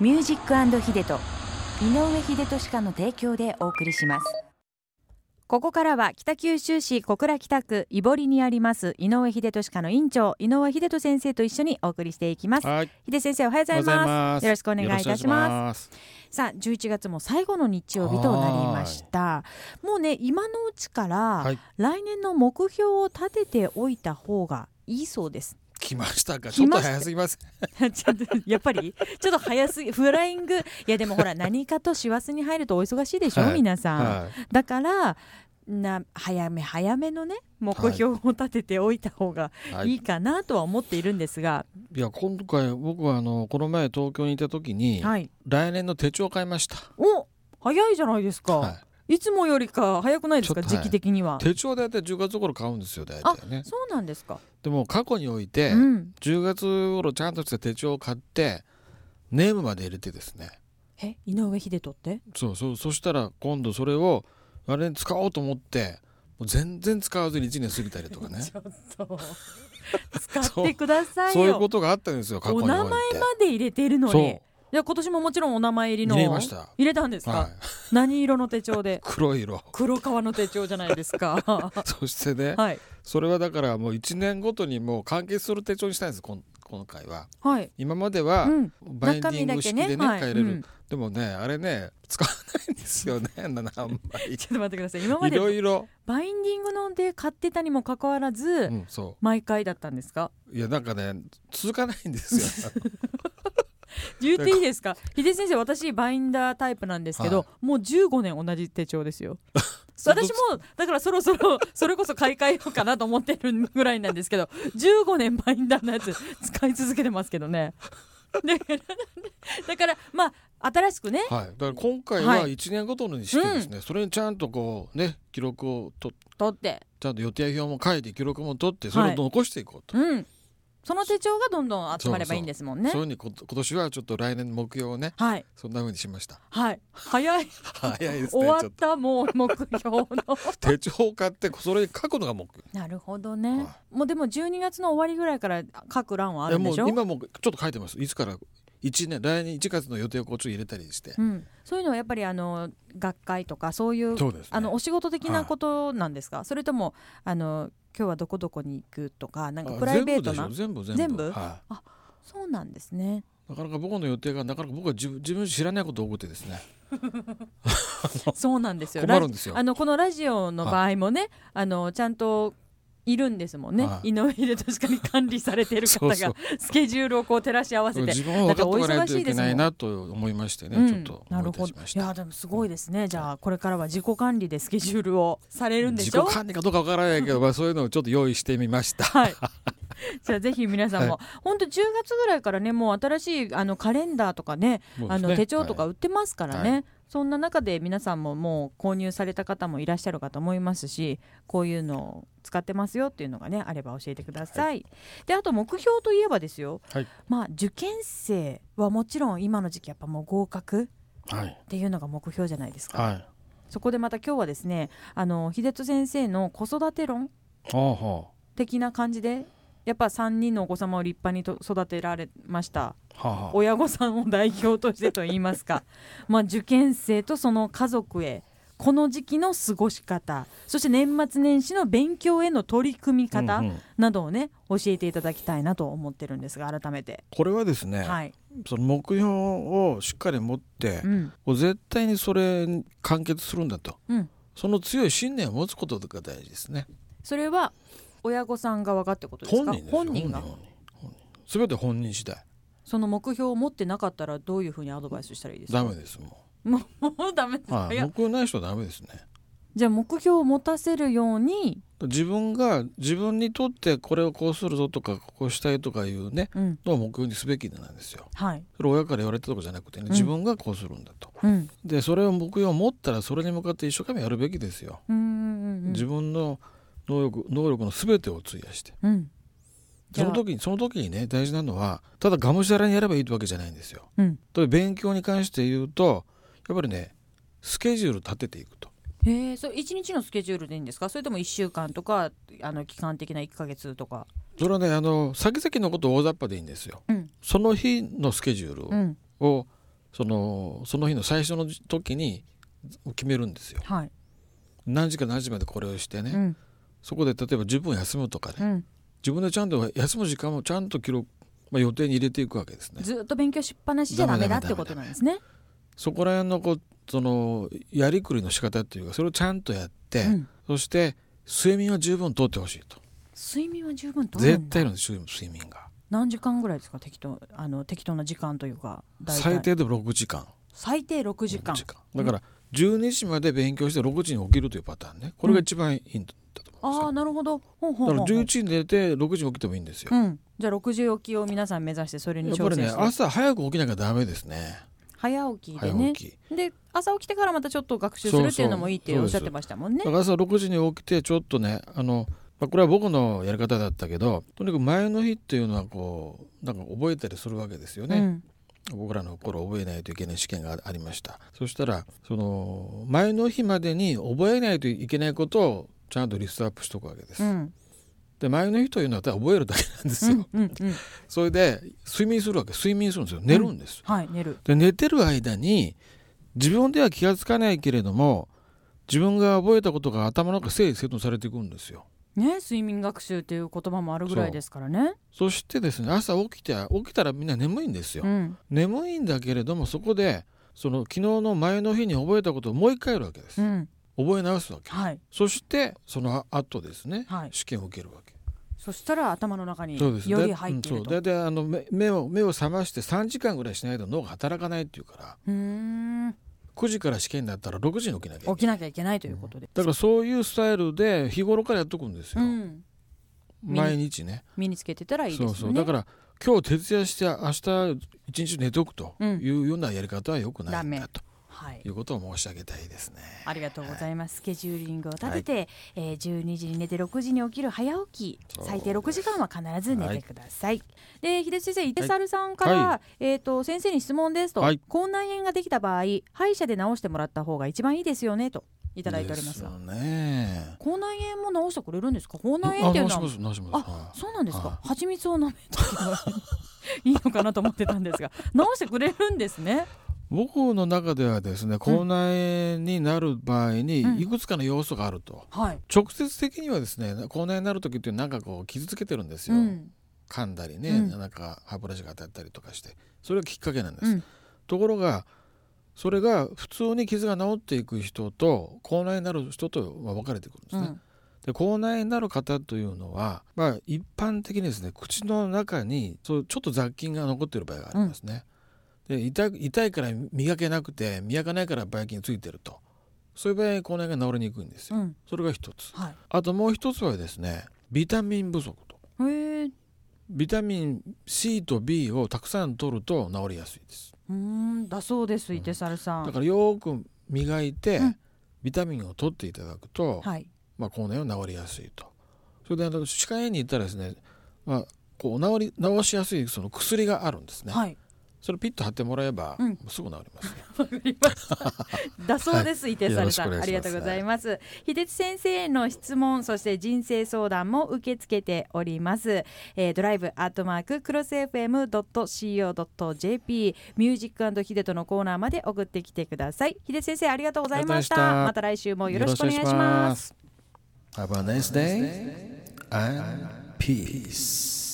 ミュージックヒデと井上秀俊家の提供でお送りします。ここからは北九州市小倉北区井堀にあります井上秀俊家の院長井上秀俊先生と一緒にお送りしていきます。はい、秀先生おはようございます。よろしくお願いいたします。さあ11月も最後の日曜日となりました。もうね今のうちから、はい。来年の目標を立てておいた方がいいそうです来ましたか？ちょっと早すぎます。やっぱりちょっと早すぎフライング。いやでもほら何かと師走に入るとお忙しいでしょ、はい。皆さん、はい。だからな早め早めのね目標を立てておいた方がはい。いいかなとは思っているんですが、いや今回僕はあのこの前東京にいた時に、はい、来年の手帳を買いました。お早いじゃないですか、、はいつもよりか早くないですか？時期的には、い。手帳で大体10月頃買うんですよ大あ体ね。そうなんですか、でも過去において、うん。10月頃ちゃんとした手帳を買ってネームまで入れてですね。え井上秀人って？そうそうそしたら今度それをあれに使おうと思ってもう全然使わずに1年過ぎたりとかね。ちょっと。使ってくださいよ。そういうことがあったんですよ過去において。お名前まで入れているのそう。にじゃあ今年ももちろんお名前入りの。入れました。入れたんですか、はい、何色の手帳で？黒い色。黒革の手帳じゃないですか。そしてね、はい。それはだからもう1年ごとにもう完結する手帳にしたいんですこん今回は。はい。今まではうん。バインディング式でねはい。変えれる、うん。でもねあれね使わないんですよね 何枚。ちょっと待ってください。今まいでろいろ、バインディングので買ってたにもかかわらず、うん、そ毎回だったんですか？ういやなんかね続かないんですよ言っていいですか？秀先生私バインダータイプなんですけど、はもう15年同じ手帳ですよ。私もだからそろそろ それこそ買い替えようかなと思ってるぐらいなんですけど15年バインダーのやつ使い続けてますけどね。だからだからまあ新しくね。はい、だから今回ははい。1年ごとにしてですね、それにちゃんとこうね記録をと取って。ちゃんと予定表も書いて記録も取ってそれを残していこうと、うんその手帳がどんどん集まればいいんですもんね。そういうふうにこ今年はちょっと来年の目標をねはい。そんなふうにしました。はい。早い。早いです終わったもう目標の。と。手帳を買ってそれに書くのが目標。なるほどね、はもうでも12月の終わりぐらいから書く欄はあるんでしょ？もう今もちょっと書いてます。いつから1年来年1月の予定をこうちょっと入れたりして、うん、そういうのはやっぱりあの学会とかそういうそうね。あのお仕事的なことなんですか、それともあの今日はどこどこに行くとかなんかあプライベートな？全部全部全部。全部？はそうなんですね。い、なかなか僕の予定がなかなか僕は自分自分知らないことが多くてですね。そうなんですよ。困るんですよ。ラジあのこのラジオの場合もね、あのちゃんといるんですもんね、はい。井上秀俊に管理されている方がスケジュールをこう照らし合わせて。自分は分かってないといけないだなと思いましてね、うん。ちょっとなるほど。いやでもすごいですね。じゃあこれからは自己管理でスケジュールをされるんでしょ？自己管理かどうかわからないけど、まあ、そういうのをちょっと用意してみました。はい。じゃあぜひ皆さんも、は本当10月ぐらいからねもう新しいあのカレンダーとかねね。あの手帳とかはい。売ってますからね、はそんな中で皆さんももう購入された方もいらっしゃるかと思いますしこういうのを使ってますよっていうのがねあれば教えてください。であと目標といえばですよ、はいまあ受験生はもちろん今の時期やっぱもう合格はいっていうのが目標じゃないですか。はい。そこでまた今日はですねあの秀人先生の子育て論的な感じでやっぱ3人のお子様を立派にと育てられました。あはあはあ。親御さんを代表としてといいますか。まあ受験生とその家族へこの時期の過ごし方。そして年末年始の勉強への取り組み方うんうん。などをね教えていただきたいなと思ってるんですが改めて、これはですね、はい、その目標をしっかり持って、うん。もう絶対にそれに完結するんだと、うん、その強い信念を持つことが大事ですね。それは親御さんが分かってことですか？本人が？全て本人次第。その目標を持ってなかったらどういうふうにアドバイスしたらいいですか？ダメですももうもうダメですう。は目標ない人はダメですね。じゃあ目標を持たせるように、自分が自分にとってこれをこうするぞとかこうしたいとかいうねうん、のを目標にすべきなんですよ。はい、それ親から言われたとかじゃなくてねん。自分がこうするんだと。うん、でそれを目標を持ったらそれに向かって一生懸命やるべきですよ。うんうんうん。自分の能力能力の全てを費やして。うん。その時にその時にね大事なのはただがむしゃらにやればいいってわけじゃないんですよ。うん。と勉強に関して言うとやっぱりねスケジュール立てていくと。へえそれ一日のスケジュールでいいんですか？それとも1週間とかあの期間的な1か月とか？それはねあの先々のことを大雑把でいいんですよ。うん。その日のスケジュールうん。をそのその日の最初の時に決めるんですよ。はい。何時から何時までこれをしてね、うんそこで例えば10分休むとかね、うん。自分でちゃんと休む時間もちゃんと記録、まあ、予定に入れていくわけですね。ずっと勉強しっぱなしじゃダメだってことなんですね。そこら辺のこうそのやりくりの仕方っていうかそれをちゃんとやって、うん。そして睡眠は十分とってほしいと。睡眠は十分と絶対いるんですよ睡眠が。何時間ぐらいですか？適当あの適当な時間というか最低でも6時間。最低6時間。6だから12時まで勉強して6時に起きるというパターンね。これが一番いいうんああなるほど。ほうほうだからほう。ほう11時に寝て6時に起きてもいいんですよ、うん。じゃあ6時起きを皆さん目指してそれにやっぱりね挑戦して、朝早く起きなきゃダメですね。早起きでね。早起き。で朝起きてからまたちょっと学習するっていうのもいいっておっしゃってましたもんね。朝6時に起きてちょっとねあの、まあ、これは僕のやり方だったけどとにかく前の日っていうのはこうなんか覚えたりするわけですよね、うん。僕らの頃覚えないといけない試験がありました。そしたらその前の日までに覚えないといけないことをちゃんとリストアップしとくわけです、うん。で前の日というのはただ覚えるだけなんですよ、うんうんうん。それで睡眠するわけ睡眠するんです。よ寝るん。です、はい寝る。で寝てる間に自分では気がつかないけれども自分が覚えたことが頭の中整理整頓されていくんですよ。ね睡眠学習っていう言葉もあるぐらいですからね。そしてですね朝起きて起きたらみんな眠いんですよ、うん。眠いんだけれどもそこでその昨日の前の日に覚えたことをもう一回やるわけです、うん覚え直すわけ。はい。そしてその後ですね、はい。試験を受けるわけ。そしたら頭の中により入っていると。だうんそう。大体あの目目を目を覚まして3時間ぐらいしないと脳が働かないっていうからうーん。9時から試験だったら6時に起きなきゃ起きなきゃいけないということでだからそういうスタイルで日頃からやっとくんですよ、うん。毎日ね。身につけてたらいいですよね。そうそう。だから今日徹夜して明日一日寝ておくとうん。いうようなやり方はよくないんだと。はいいうことを申し上げたいですね。ありがとうございます。スケジューリングを立てて、えー12時に寝て6時に起きる早起き、最低6時間は必ず寝てください。で、秀先生、伊手猿さんから、はえっ、と先生に質問ですと、はい口内炎ができた場合、歯医者で治してもらった方が一番いいですよねといただいておりますがね。口内炎も治してくれるんですか？口内炎っていうのはあそうなんですか？は。蜂蜜を舐めとけばいいのかなと思ってたんですが、治してくれるんですね。僕の中ではですね口内炎になる場合にうん。いくつかの要素があると、はい。直接的にはですね口内炎になる時ってなんかこう傷つけてるんですよ、うん。噛んだりね、うん。なんか歯ブラシが当たったりとかして。それがきっかけなんです、うん。ところがそれが普通に傷が治っていく人と口内炎になる人とまあ分かれてくるんですね、うん。で口内炎になる方というのは、まあ、一般的にですね口の中にそうちょっと雑菌が残っている場合がありますね、で痛い痛いから磨けなくて磨かないからばい菌ついてるとそういう場合口内炎が治りにくいんですよ、うん。それが一つはあともう一つはですねビタミン不足とい。へえ。ビタミン C と B をたくさん取ると治りやすいですうーんだそうです、伊手猿さん。だからよく磨いて、うんビタミンを取っていただくと、はい。まあ、口内炎は治りやすいとそれであの歯科医院に行ったらですね、まあ、こう治り治しやすいその薬があるんですね、はい。それピッと貼ってもらえば、うんすぐ治ります。だそうです、伊手猿さん。ありがとうございます。秀津先生への質問、そして人生相談も受け付けております。えードライブアットマーククロス FM ドット CO ドット JP ミュージックヒデトのコーナーまで送ってきてください。秀津先生ありがとうございました。ました来週もよろしくお願いします。す Have a nice day and peace